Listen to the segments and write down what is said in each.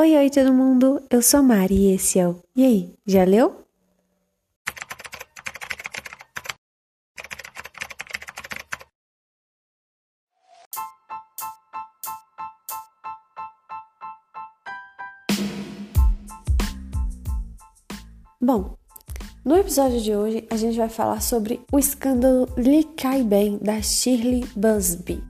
Oi, oi todo mundo, eu sou Mari e esse é o E aí, já leu? Bom, no episódio de hoje a gente vai falar sobre o escândalo Lhe Cai Bem da Shirley Busby.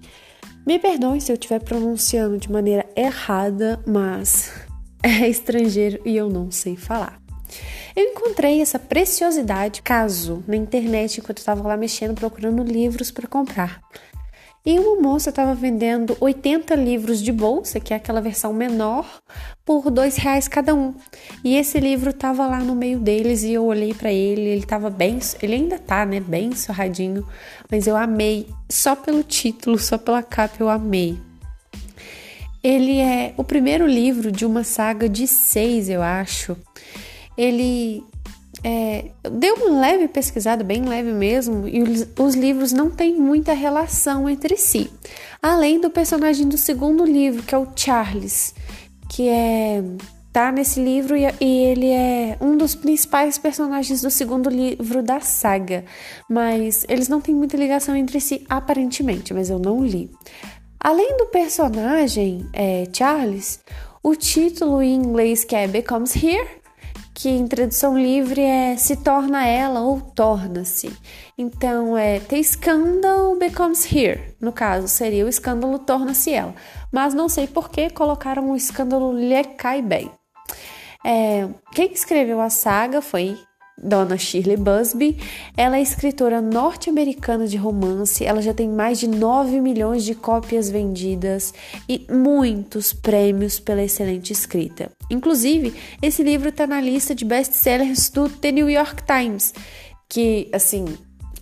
Me perdoe se eu estiver pronunciando de maneira errada, mas é estrangeiro e eu não sei falar. Eu encontrei essa preciosidade, caso, na internet enquanto eu estava lá mexendo, procurando livros para comprar. E uma moça estava vendendo 80 livros de bolsa, que é aquela versão menor, por dois reais cada um. E esse livro estava lá no meio deles e eu olhei para ele, ele estava bem, ele ainda tá, né, bem sorradinho, mas eu amei só pelo título, só pela capa eu amei. Ele é o primeiro livro de uma saga de seis, eu acho. Ele é, deu uma leve pesquisada, bem leve mesmo, e os, os, livros não têm muita relação entre si. Além do personagem do segundo livro, que é o Charles, que é tá nesse livro e, e ele é um dos principais personagens do segundo livro da saga, mas eles não têm muita ligação entre si aparentemente, mas eu não li. Além do personagem é, Charles, o título em inglês que é Becomes Here que em tradução livre é se torna ela ou torna-se. Então é the scandal becomes here. No caso, seria o escândalo torna-se ela. Mas não sei por que colocaram o escândalo lhe cai bem. É, quem escreveu a saga foi Dona Shirley Busby. Ela é escritora norte-americana de romance. Ela já tem mais de 9 milhões de cópias vendidas e muitos prêmios pela excelente escrita. Inclusive, esse livro está na lista de best-sellers do The New York Times, que, assim,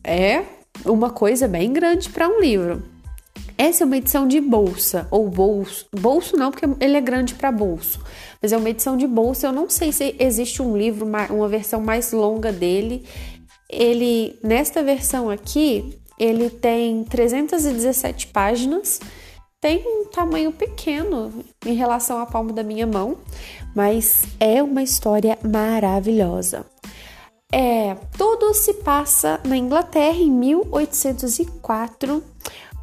é uma coisa bem grande para um livro. Essa é uma edição de bolsa, ou bolso. Bolso não, porque ele é grande para bolso. Mas é uma edição de bolsa. Eu não sei se existe um livro, uma versão mais longa dele. Ele, nesta versão aqui, ele tem 317 páginas. Tem um tamanho pequeno em relação à palma da minha mão, mas é uma história maravilhosa. É, tudo se passa na Inglaterra em 1804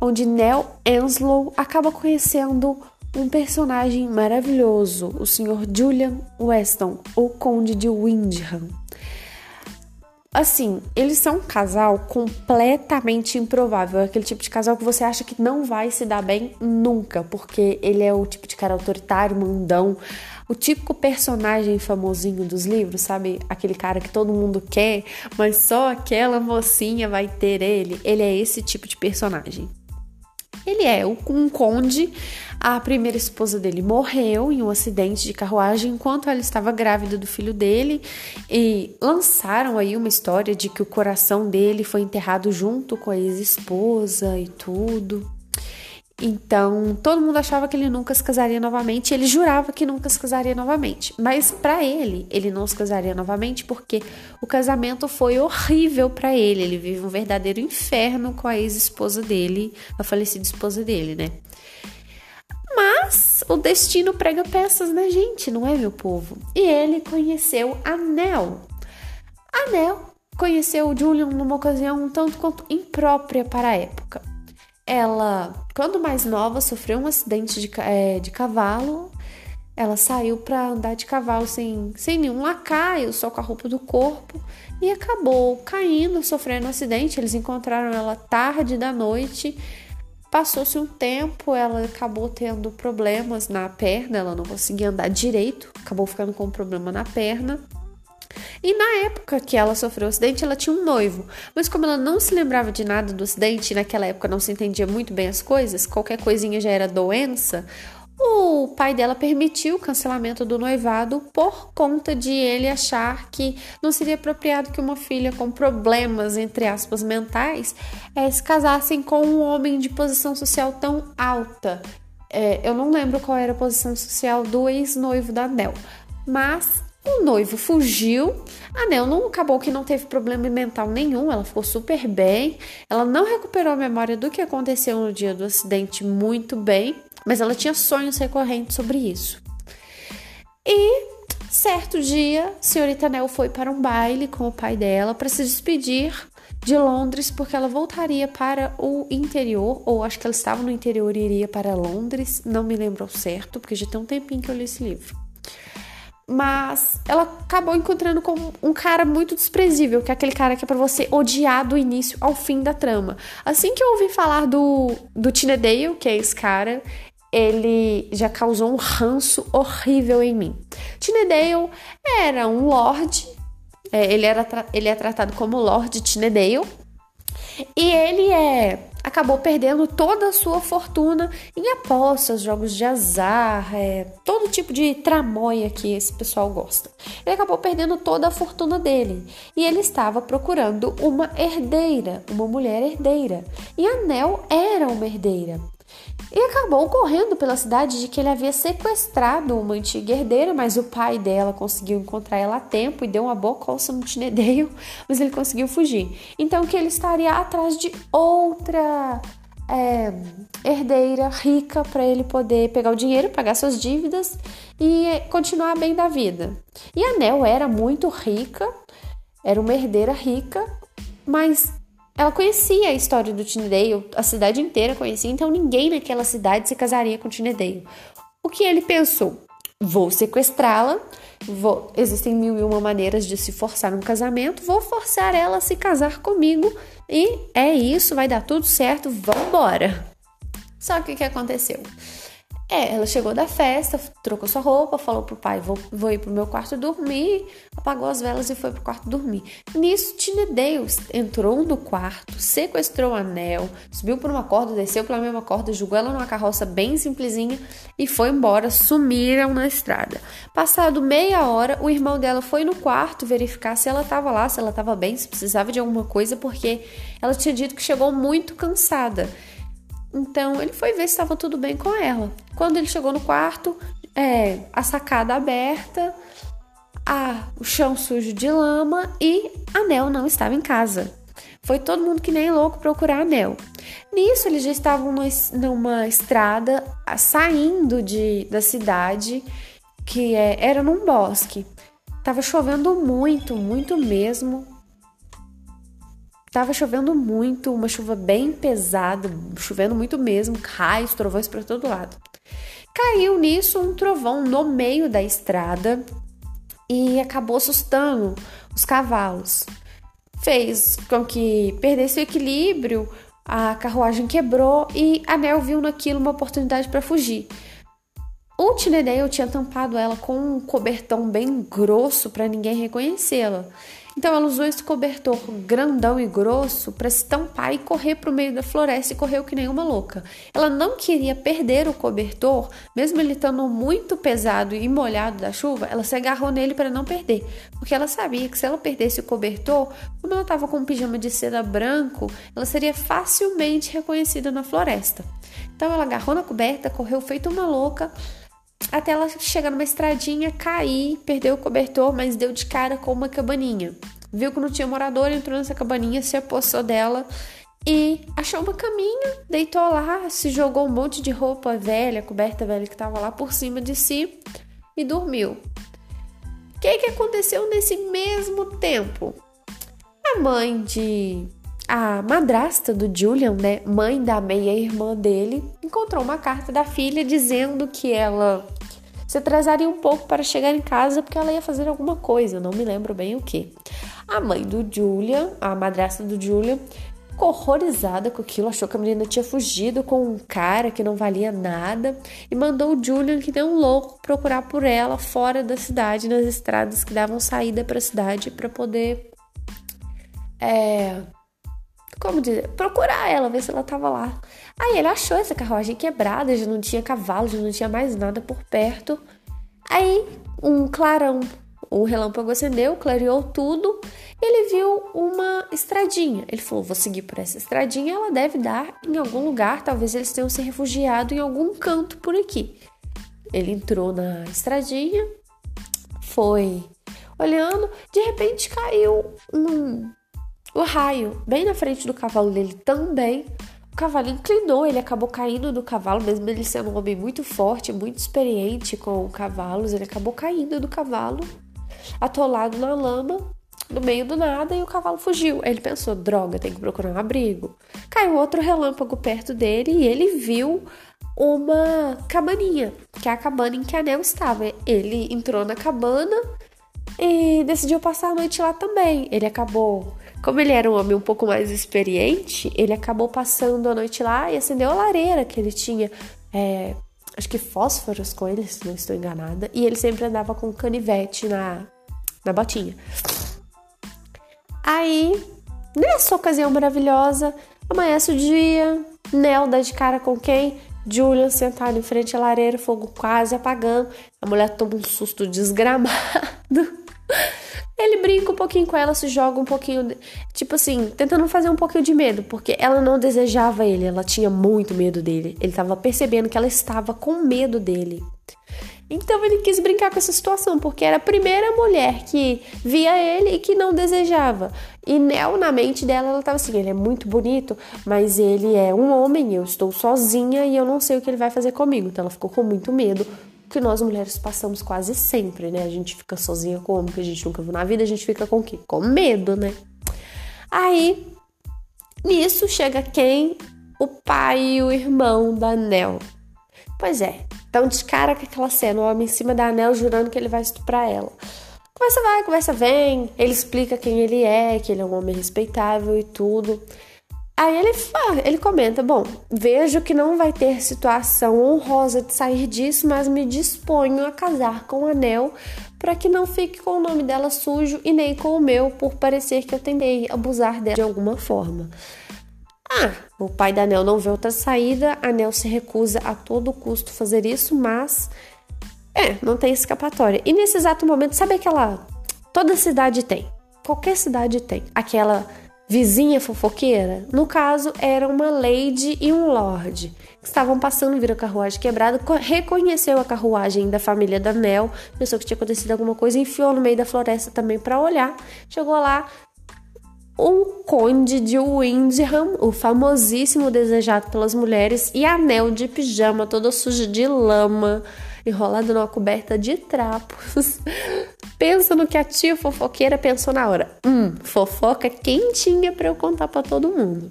onde Nell Anslow acaba conhecendo um personagem maravilhoso, o Sr. Julian Weston, o Conde de Windham. Assim, eles são um casal completamente improvável. É aquele tipo de casal que você acha que não vai se dar bem nunca, porque ele é o tipo de cara autoritário, mandão, o típico personagem famosinho dos livros, sabe? Aquele cara que todo mundo quer, mas só aquela mocinha vai ter ele. Ele é esse tipo de personagem. Ele é um conde. A primeira esposa dele morreu em um acidente de carruagem enquanto ela estava grávida do filho dele e lançaram aí uma história de que o coração dele foi enterrado junto com a ex-esposa e tudo. Então, todo mundo achava que ele nunca se casaria novamente, ele jurava que nunca se casaria novamente. Mas para ele, ele não se casaria novamente porque o casamento foi horrível para ele. Ele vive um verdadeiro inferno com a ex-esposa dele, a falecida esposa dele, né? Mas o destino prega peças na gente, não é, meu povo? E ele conheceu a Nell. A Nell conheceu o Julian numa ocasião um tanto quanto imprópria para a época. Ela, quando mais nova, sofreu um acidente de, é, de cavalo. Ela saiu para andar de cavalo sem, sem nenhum lacaio, só com a roupa do corpo, e acabou caindo, sofrendo um acidente. Eles encontraram ela tarde da noite. Passou-se um tempo, ela acabou tendo problemas na perna, ela não conseguia andar direito, acabou ficando com um problema na perna. E na época que ela sofreu o acidente, ela tinha um noivo. Mas como ela não se lembrava de nada do acidente, naquela época não se entendia muito bem as coisas, qualquer coisinha já era doença, o pai dela permitiu o cancelamento do noivado por conta de ele achar que não seria apropriado que uma filha com problemas, entre aspas, mentais, é, se casassem com um homem de posição social tão alta. É, eu não lembro qual era a posição social do ex-noivo da Nel, mas o noivo fugiu. A Nel não acabou que não teve problema mental nenhum, ela ficou super bem. Ela não recuperou a memória do que aconteceu no dia do acidente muito bem, mas ela tinha sonhos recorrentes sobre isso. E certo dia, senhorita Nell foi para um baile com o pai dela para se despedir de Londres, porque ela voltaria para o interior, ou acho que ela estava no interior e iria para Londres, não me lembro ao certo, porque já tem um tempinho que eu li esse livro. Mas ela acabou encontrando com um cara muito desprezível, que é aquele cara que é pra você odiar do início ao fim da trama. Assim que eu ouvi falar do, do Tinedale, que é esse cara, ele já causou um ranço horrível em mim. Tinedale era um lord é, ele, era ele é tratado como Lord Tinedale. E ele é acabou perdendo toda a sua fortuna em apostas, jogos de azar, é, todo tipo de tramóia que esse pessoal gosta. Ele acabou perdendo toda a fortuna dele e ele estava procurando uma herdeira, uma mulher herdeira. E a Nel era uma herdeira e acabou correndo pela cidade de que ele havia sequestrado uma antiga herdeira, mas o pai dela conseguiu encontrar ela a tempo e deu uma boa coça no Tinedeio, mas ele conseguiu fugir. Então que ele estaria atrás de outra é, herdeira rica para ele poder pegar o dinheiro, pagar suas dívidas e continuar bem da vida. E a Nel era muito rica, era uma herdeira rica, mas ela conhecia a história do Tinedale, a cidade inteira conhecia, então ninguém naquela cidade se casaria com Tinedale. O que ele pensou? Vou sequestrá-la, vou... existem mil e uma maneiras de se forçar um casamento, vou forçar ela a se casar comigo e é isso, vai dar tudo certo, vambora. Só que o que aconteceu? É, ela chegou da festa, trocou sua roupa, falou pro pai: vou, vou ir pro meu quarto dormir, apagou as velas e foi pro quarto dormir. Nisso, Tinedeus entrou no quarto, sequestrou o anel, subiu por uma corda, desceu pela mesma corda, jogou ela numa carroça bem simplesinha e foi embora. Sumiram na estrada. Passado meia hora, o irmão dela foi no quarto verificar se ela estava lá, se ela estava bem, se precisava de alguma coisa, porque ela tinha dito que chegou muito cansada. Então ele foi ver se estava tudo bem com ela. Quando ele chegou no quarto, é, a sacada aberta, a, o chão sujo de lama e a Nel não estava em casa. Foi todo mundo que nem louco procurar a Nel. Nisso, eles já estavam numa estrada saindo de, da cidade, que é, era num bosque. Tava chovendo muito, muito mesmo. Tava chovendo muito, uma chuva bem pesada, chovendo muito mesmo, raios, trovões para todo lado. Caiu nisso um trovão no meio da estrada e acabou assustando os cavalos. Fez com que perdesse o equilíbrio, a carruagem quebrou e a Nel viu naquilo uma oportunidade para fugir. O Tinedale tinha tampado ela com um cobertão bem grosso para ninguém reconhecê-la. Então ela usou esse cobertor grandão e grosso para se tampar e correr para o meio da floresta e correu que nem uma louca. Ela não queria perder o cobertor, mesmo ele estando muito pesado e molhado da chuva, ela se agarrou nele para não perder, porque ela sabia que se ela perdesse o cobertor, como ela estava com um pijama de seda branco, ela seria facilmente reconhecida na floresta. Então ela agarrou na coberta, correu feito uma louca até ela chegar numa estradinha, cair, perdeu o cobertor, mas deu de cara com uma cabaninha. Viu que não tinha morador, entrou nessa cabaninha, se apossou dela e achou uma caminha, deitou lá, se jogou um monte de roupa velha, coberta velha que tava lá por cima de si e dormiu. O que, que aconteceu nesse mesmo tempo? A mãe de. A madrasta do Julian, né, mãe da meia-irmã dele, encontrou uma carta da filha dizendo que ela se atrasaria um pouco para chegar em casa porque ela ia fazer alguma coisa, não me lembro bem o que. A mãe do Julian, a madrasta do Julian, ficou horrorizada com aquilo, achou que a menina tinha fugido com um cara que não valia nada e mandou o Julian, que deu um louco, procurar por ela fora da cidade, nas estradas que davam saída para a cidade para poder. É, como dizer, procurar ela, ver se ela tava lá. Aí ele achou essa carruagem quebrada, já não tinha cavalo, já não tinha mais nada por perto. Aí um clarão, o relâmpago acendeu, clareou tudo. Ele viu uma estradinha. Ele falou: Vou seguir por essa estradinha, ela deve dar em algum lugar. Talvez eles tenham se refugiado em algum canto por aqui. Ele entrou na estradinha, foi olhando, de repente caiu um o raio, bem na frente do cavalo dele também, o cavalo inclinou, ele acabou caindo do cavalo, mesmo ele sendo um homem muito forte, muito experiente com cavalos, ele acabou caindo do cavalo, atolado na lama, no meio do nada, e o cavalo fugiu. Ele pensou: droga, tem que procurar um abrigo. Caiu outro relâmpago perto dele e ele viu uma cabaninha, que é a cabana em que a Nel estava. Ele entrou na cabana e decidiu passar a noite lá também. Ele acabou como ele era um homem um pouco mais experiente, ele acabou passando a noite lá e acendeu a lareira que ele tinha. É, acho que fósforos com ele, se não estou enganada. E ele sempre andava com canivete na, na botinha. Aí, nessa ocasião maravilhosa, amanhece o dia, Nel dá de cara com quem? Julian sentado em frente à lareira, fogo quase apagando. A mulher toma um susto desgramado. Pouquinho com ela, se joga um pouquinho, tipo assim, tentando fazer um pouquinho de medo, porque ela não desejava ele, ela tinha muito medo dele. Ele estava percebendo que ela estava com medo dele. Então ele quis brincar com essa situação, porque era a primeira mulher que via ele e que não desejava. E Nel, na mente dela, ela estava assim: ele é muito bonito, mas ele é um homem, eu estou sozinha e eu não sei o que ele vai fazer comigo. Então ela ficou com muito medo, que nós mulheres passamos quase sempre, né? A gente fica sozinha com homem que a gente nunca viu na vida, a gente fica com o quê? Com medo, né? Aí, nisso chega quem? O pai e o irmão da Nel. Pois é, tão de cara com aquela cena, o homem em cima da Anel jurando que ele vai estuprar ela. Conversa vai, conversa vem, ele explica quem ele é, que ele é um homem respeitável e tudo. Aí ele, ele comenta: Bom, vejo que não vai ter situação honrosa de sair disso, mas me disponho a casar com o anel para que não fique com o nome dela sujo e nem com o meu, por parecer que eu tentei abusar dela de alguma forma. Ah, o pai da Anel não vê outra saída, Anel se recusa a todo custo fazer isso, mas é, não tem escapatória. E nesse exato momento, sabe aquela. Toda cidade tem, qualquer cidade tem, aquela vizinha fofoqueira? No caso, era uma lady e um lord que estavam passando, viram a carruagem quebrada, reconheceu a carruagem da família da Nel, pensou que tinha acontecido alguma coisa, enfiou no meio da floresta também para olhar. Chegou lá, o conde de Windham, o famosíssimo desejado pelas mulheres, e a Nel de pijama, toda suja de lama, enrolada numa coberta de trapos. Pensa no que a tia fofoqueira pensou na hora. Hum, fofoca quentinha para eu contar para todo mundo.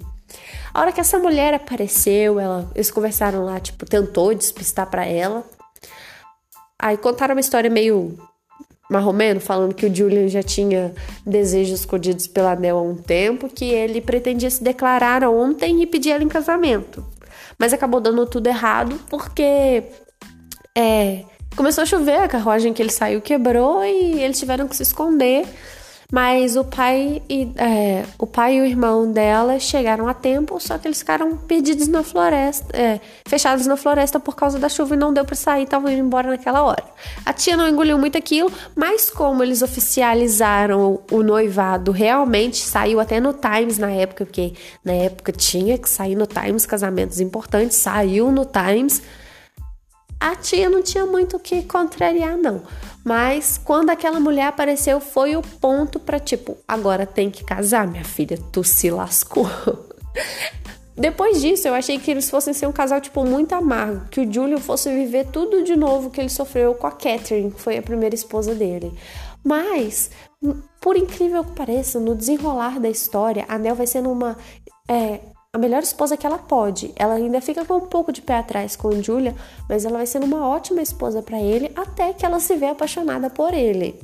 A hora que essa mulher apareceu, ela, eles conversaram lá, tipo, tentou despistar para ela. Aí contaram uma história meio marromeno, falando que o Julian já tinha desejos escondidos pela Nel há um tempo, que ele pretendia se declarar ontem e pedir ela em casamento. Mas acabou dando tudo errado porque é, começou a chover, a carruagem que ele saiu quebrou e eles tiveram que se esconder. Mas o pai e é, o pai e o irmão dela chegaram a tempo, só que eles ficaram perdidos na floresta, é, fechados na floresta por causa da chuva e não deu para sair, estavam indo embora naquela hora. A tia não engoliu muito aquilo, mas como eles oficializaram o noivado, realmente saiu até no Times na época, porque na época tinha que sair no Times casamentos importantes, saiu no Times a tia não tinha muito o que contrariar, não. Mas quando aquela mulher apareceu, foi o ponto para tipo, agora tem que casar, minha filha, tu se lascou. Depois disso, eu achei que eles fossem ser um casal, tipo, muito amargo. Que o Julian fosse viver tudo de novo que ele sofreu com a Catherine, que foi a primeira esposa dele. Mas, por incrível que pareça, no desenrolar da história, a Nel vai sendo uma é, a melhor esposa que ela pode. Ela ainda fica com um pouco de pé atrás com Julia, mas ela vai sendo uma ótima esposa para ele até que ela se vê apaixonada por ele.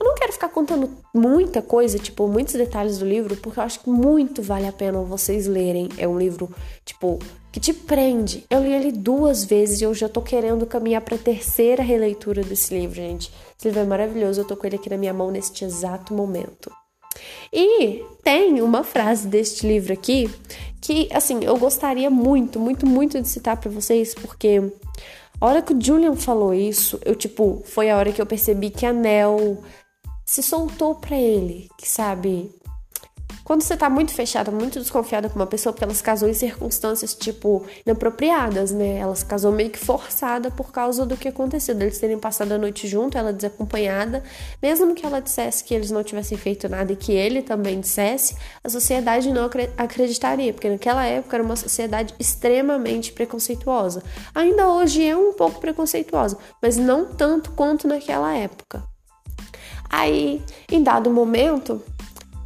Eu não quero ficar contando muita coisa, tipo, muitos detalhes do livro, porque eu acho que muito vale a pena vocês lerem. É um livro, tipo, que te prende. Eu li ele duas vezes e eu já tô querendo caminhar pra terceira releitura desse livro, gente. Esse livro é maravilhoso, eu tô com ele aqui na minha mão neste exato momento. E tem uma frase deste livro aqui que, assim, eu gostaria muito, muito, muito de citar para vocês, porque a hora que o Julian falou isso, eu, tipo, foi a hora que eu percebi que a Nel se soltou para ele, que sabe? Quando você tá muito fechada, muito desconfiada com uma pessoa, porque ela se casou em circunstâncias, tipo, inapropriadas, né? Ela se casou meio que forçada por causa do que aconteceu, deles terem passado a noite junto, ela desacompanhada. Mesmo que ela dissesse que eles não tivessem feito nada e que ele também dissesse, a sociedade não acreditaria, porque naquela época era uma sociedade extremamente preconceituosa. Ainda hoje é um pouco preconceituosa, mas não tanto quanto naquela época. Aí, em dado momento,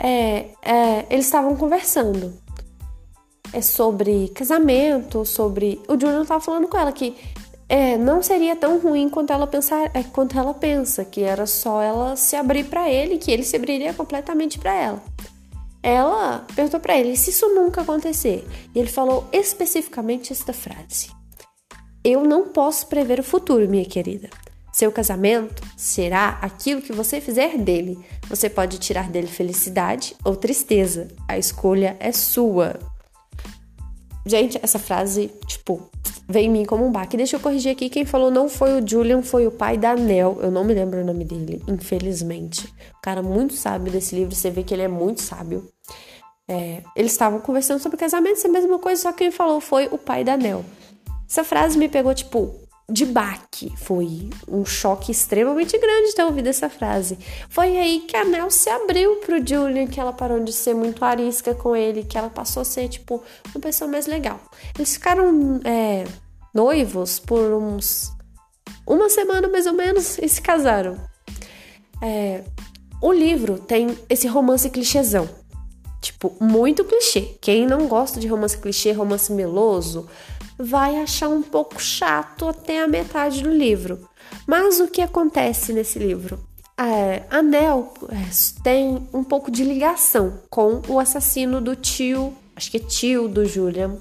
é, é, eles estavam conversando é sobre casamento, sobre. O Julian estava falando com ela que é, não seria tão ruim quanto ela pensar, é, quanto ela pensa, que era só ela se abrir para ele, que ele se abriria completamente para ela. Ela perguntou para ele se isso nunca acontecer, e ele falou especificamente esta frase: Eu não posso prever o futuro, minha querida. Seu casamento será aquilo que você fizer dele. Você pode tirar dele felicidade ou tristeza. A escolha é sua. Gente, essa frase, tipo, vem em mim como um baque. Deixa eu corrigir aqui. Quem falou não foi o Julian, foi o pai da Nel. Eu não me lembro o nome dele, infelizmente. O cara muito sábio desse livro. Você vê que ele é muito sábio. É, eles estavam conversando sobre casamento, essa mesma coisa, só que quem falou foi o pai da Nel. Essa frase me pegou, tipo, de baque. Foi um choque extremamente grande ter ouvido essa frase. Foi aí que a Nel se abriu pro Julian, que ela parou de ser muito arisca com ele, que ela passou a ser, tipo, uma pessoa mais legal. Eles ficaram é, noivos por uns. uma semana mais ou menos e se casaram. É, o livro tem esse romance clichêzão. Tipo, muito clichê. Quem não gosta de romance clichê, romance meloso, vai achar um pouco chato até a metade do livro. Mas o que acontece nesse livro? É, a Nel é, tem um pouco de ligação com o assassino do tio, acho que é tio do Julian,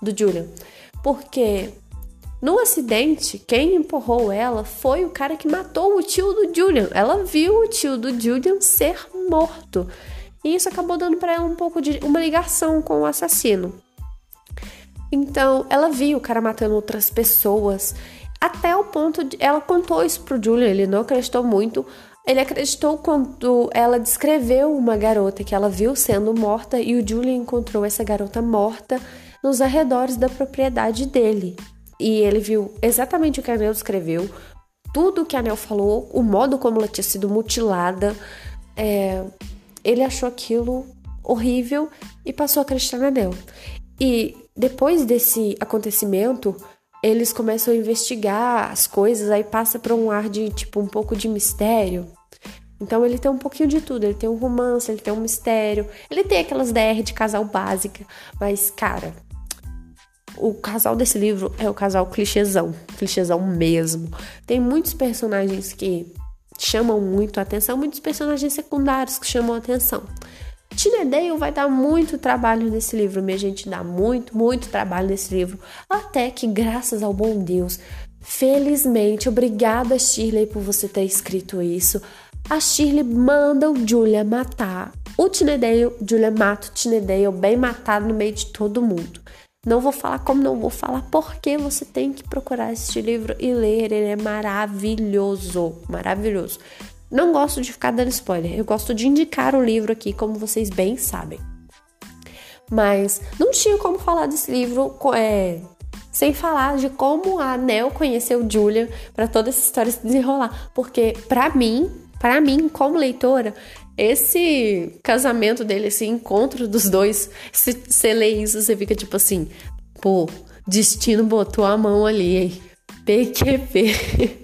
do Julian, porque no acidente, quem empurrou ela foi o cara que matou o tio do Julian. Ela viu o tio do Julian ser morto. E isso acabou dando para ela um pouco de uma ligação com o assassino. Então, ela viu o cara matando outras pessoas, até o ponto de. Ela contou isso pro Julian, ele não acreditou muito. Ele acreditou quando ela descreveu uma garota que ela viu sendo morta e o Julian encontrou essa garota morta nos arredores da propriedade dele. E ele viu exatamente o que a Nel descreveu, tudo o que a Nel falou, o modo como ela tinha sido mutilada. É, ele achou aquilo horrível e passou a acreditar na Nel. E depois desse acontecimento, eles começam a investigar as coisas, aí passa para um ar de tipo um pouco de mistério. Então ele tem um pouquinho de tudo, ele tem um romance, ele tem um mistério, ele tem aquelas DR de casal básica, mas cara, o casal desse livro é o casal clichêzão, clichêzão mesmo. Tem muitos personagens que chamam muito a atenção, muitos personagens secundários que chamam a atenção. Tina Dale vai dar muito trabalho nesse livro, minha gente, dá muito, muito trabalho nesse livro, até que graças ao bom Deus, felizmente, obrigada Shirley por você ter escrito isso. A Shirley manda o Julia matar o Tinedale, Julia mata o Tinedale bem matado no meio de todo mundo. Não vou falar como, não vou falar porque você tem que procurar este livro e ler. Ele é maravilhoso, maravilhoso. Não gosto de ficar dando spoiler, eu gosto de indicar o livro aqui, como vocês bem sabem. Mas não tinha como falar desse livro é, sem falar de como a Nel conheceu Julia para toda essa história se desenrolar. Porque, para mim, para mim, como leitora, esse casamento dele, esse encontro dos dois, se você lê isso, você fica tipo assim, pô, destino botou a mão ali, hein? PQP.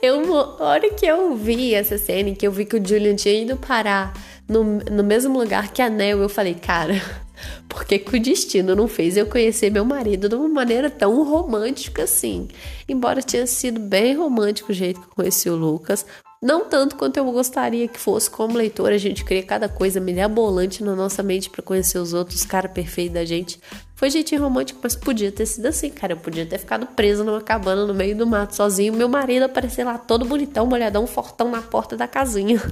Eu, a hora que eu vi essa cena, que eu vi que o Julian tinha ido parar no, no mesmo lugar que a Nel, eu falei, cara, por que, que o destino não fez eu conhecer meu marido de uma maneira tão romântica assim? Embora tenha sido bem romântico o jeito que eu conheci o Lucas, não tanto quanto eu gostaria que fosse como leitora, a gente cria cada coisa mirabolante na nossa mente para conhecer os outros, cara perfeito da gente. Foi jeitinho romântico, mas podia ter sido assim, cara. Eu podia ter ficado presa numa cabana no meio do mato sozinho, meu marido aparecer lá todo bonitão, molhadão, fortão na porta da casinha.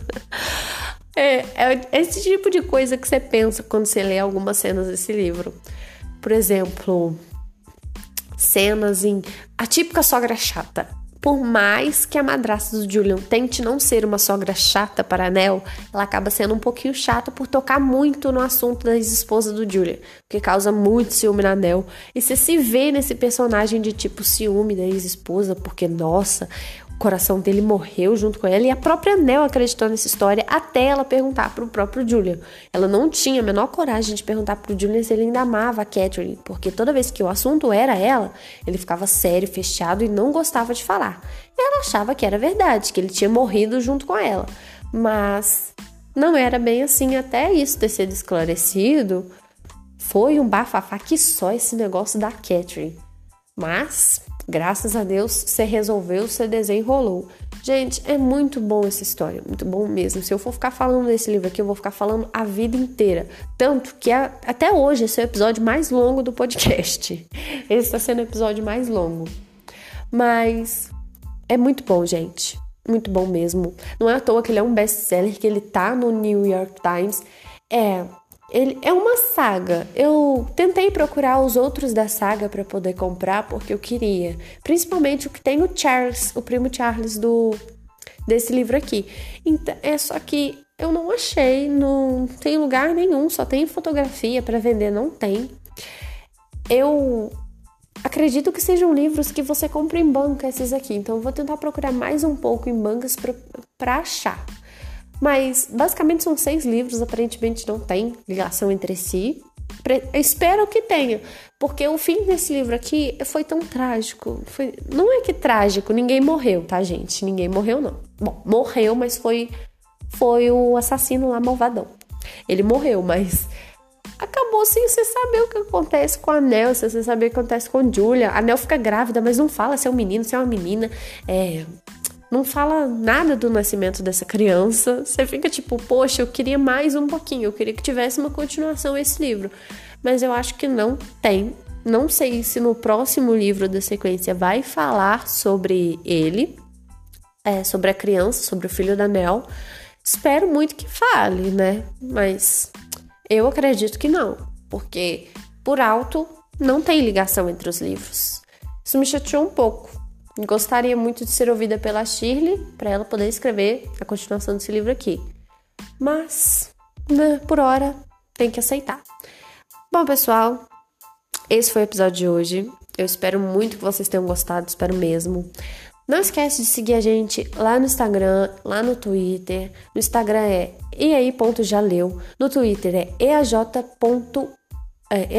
é, é esse tipo de coisa que você pensa quando você lê algumas cenas desse livro. Por exemplo, cenas em. A típica sogra chata por mais que a madrasta do Julian tente não ser uma sogra chata para Nell, ela acaba sendo um pouquinho chata por tocar muito no assunto da ex-esposa do Julian, que causa muito ciúme na Nell. E você se vê nesse personagem de tipo ciúme da ex-esposa, porque nossa, o coração dele morreu junto com ela e a própria Nell acreditou nessa história até ela perguntar para o próprio Julian. Ela não tinha a menor coragem de perguntar para o Julian se ele ainda amava a Catherine, porque toda vez que o assunto era ela, ele ficava sério, fechado e não gostava de falar. Ela achava que era verdade, que ele tinha morrido junto com ela, mas não era bem assim até isso ter sido esclarecido. Foi um bafafá que só esse negócio da Catherine. Mas Graças a Deus, você resolveu, você desenrolou. Gente, é muito bom essa história, muito bom mesmo. Se eu for ficar falando desse livro aqui, eu vou ficar falando a vida inteira. Tanto que até hoje esse é o episódio mais longo do podcast. Esse está sendo o episódio mais longo. Mas é muito bom, gente. Muito bom mesmo. Não é à toa que ele é um best-seller, que ele tá no New York Times. É, ele é uma saga. Eu tentei procurar os outros da saga para poder comprar porque eu queria, principalmente o que tem o Charles, o primo Charles do desse livro aqui. Então, é só que eu não achei, não tem lugar nenhum, só tem fotografia para vender, não tem. Eu acredito que sejam livros que você compra em banca esses aqui, então eu vou tentar procurar mais um pouco em bancas para achar. Mas basicamente são seis livros, aparentemente não tem ligação entre si. Espero que tenha, porque o fim desse livro aqui foi tão trágico. Foi... Não é que trágico, ninguém morreu, tá, gente? Ninguém morreu, não. Bom, morreu, mas foi, foi o assassino lá malvadão. Ele morreu, mas acabou sem você saber o que acontece com a Nel, sem você saber o que acontece com a Julia. A Nel fica grávida, mas não fala se é um menino, se é uma menina. É, não fala nada do nascimento dessa criança. Você fica tipo, poxa, eu queria mais um pouquinho, eu queria que tivesse uma continuação esse livro. Mas eu acho que não tem. Não sei se no próximo livro da sequência vai falar sobre ele, é, sobre a criança, sobre o filho da Nel. Espero muito que fale, né? Mas eu acredito que não, porque por alto não tem ligação entre os livros. Isso me chateou um pouco, Gostaria muito de ser ouvida pela Shirley para ela poder escrever a continuação desse livro aqui. Mas, né, por hora, tem que aceitar. Bom, pessoal, esse foi o episódio de hoje. Eu espero muito que vocês tenham gostado, espero mesmo. Não esquece de seguir a gente lá no Instagram, lá no Twitter. No Instagram é eai.jaleu, no Twitter é eaj.leu.1. É,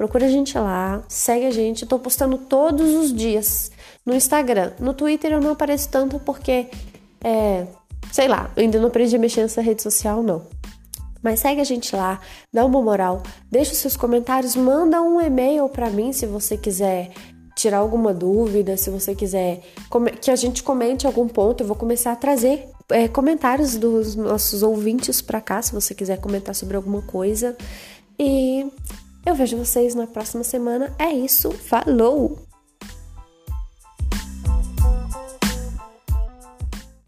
Procura a gente lá, segue a gente. Tô postando todos os dias no Instagram. No Twitter eu não apareço tanto porque, é, sei lá, ainda não aprendi a mexer nessa rede social, não. Mas segue a gente lá, dá uma moral, deixa os seus comentários, manda um e-mail para mim se você quiser tirar alguma dúvida, se você quiser que a gente comente algum ponto, eu vou começar a trazer é, comentários dos nossos ouvintes para cá, se você quiser comentar sobre alguma coisa. E eu vejo vocês na próxima semana. É isso, falou!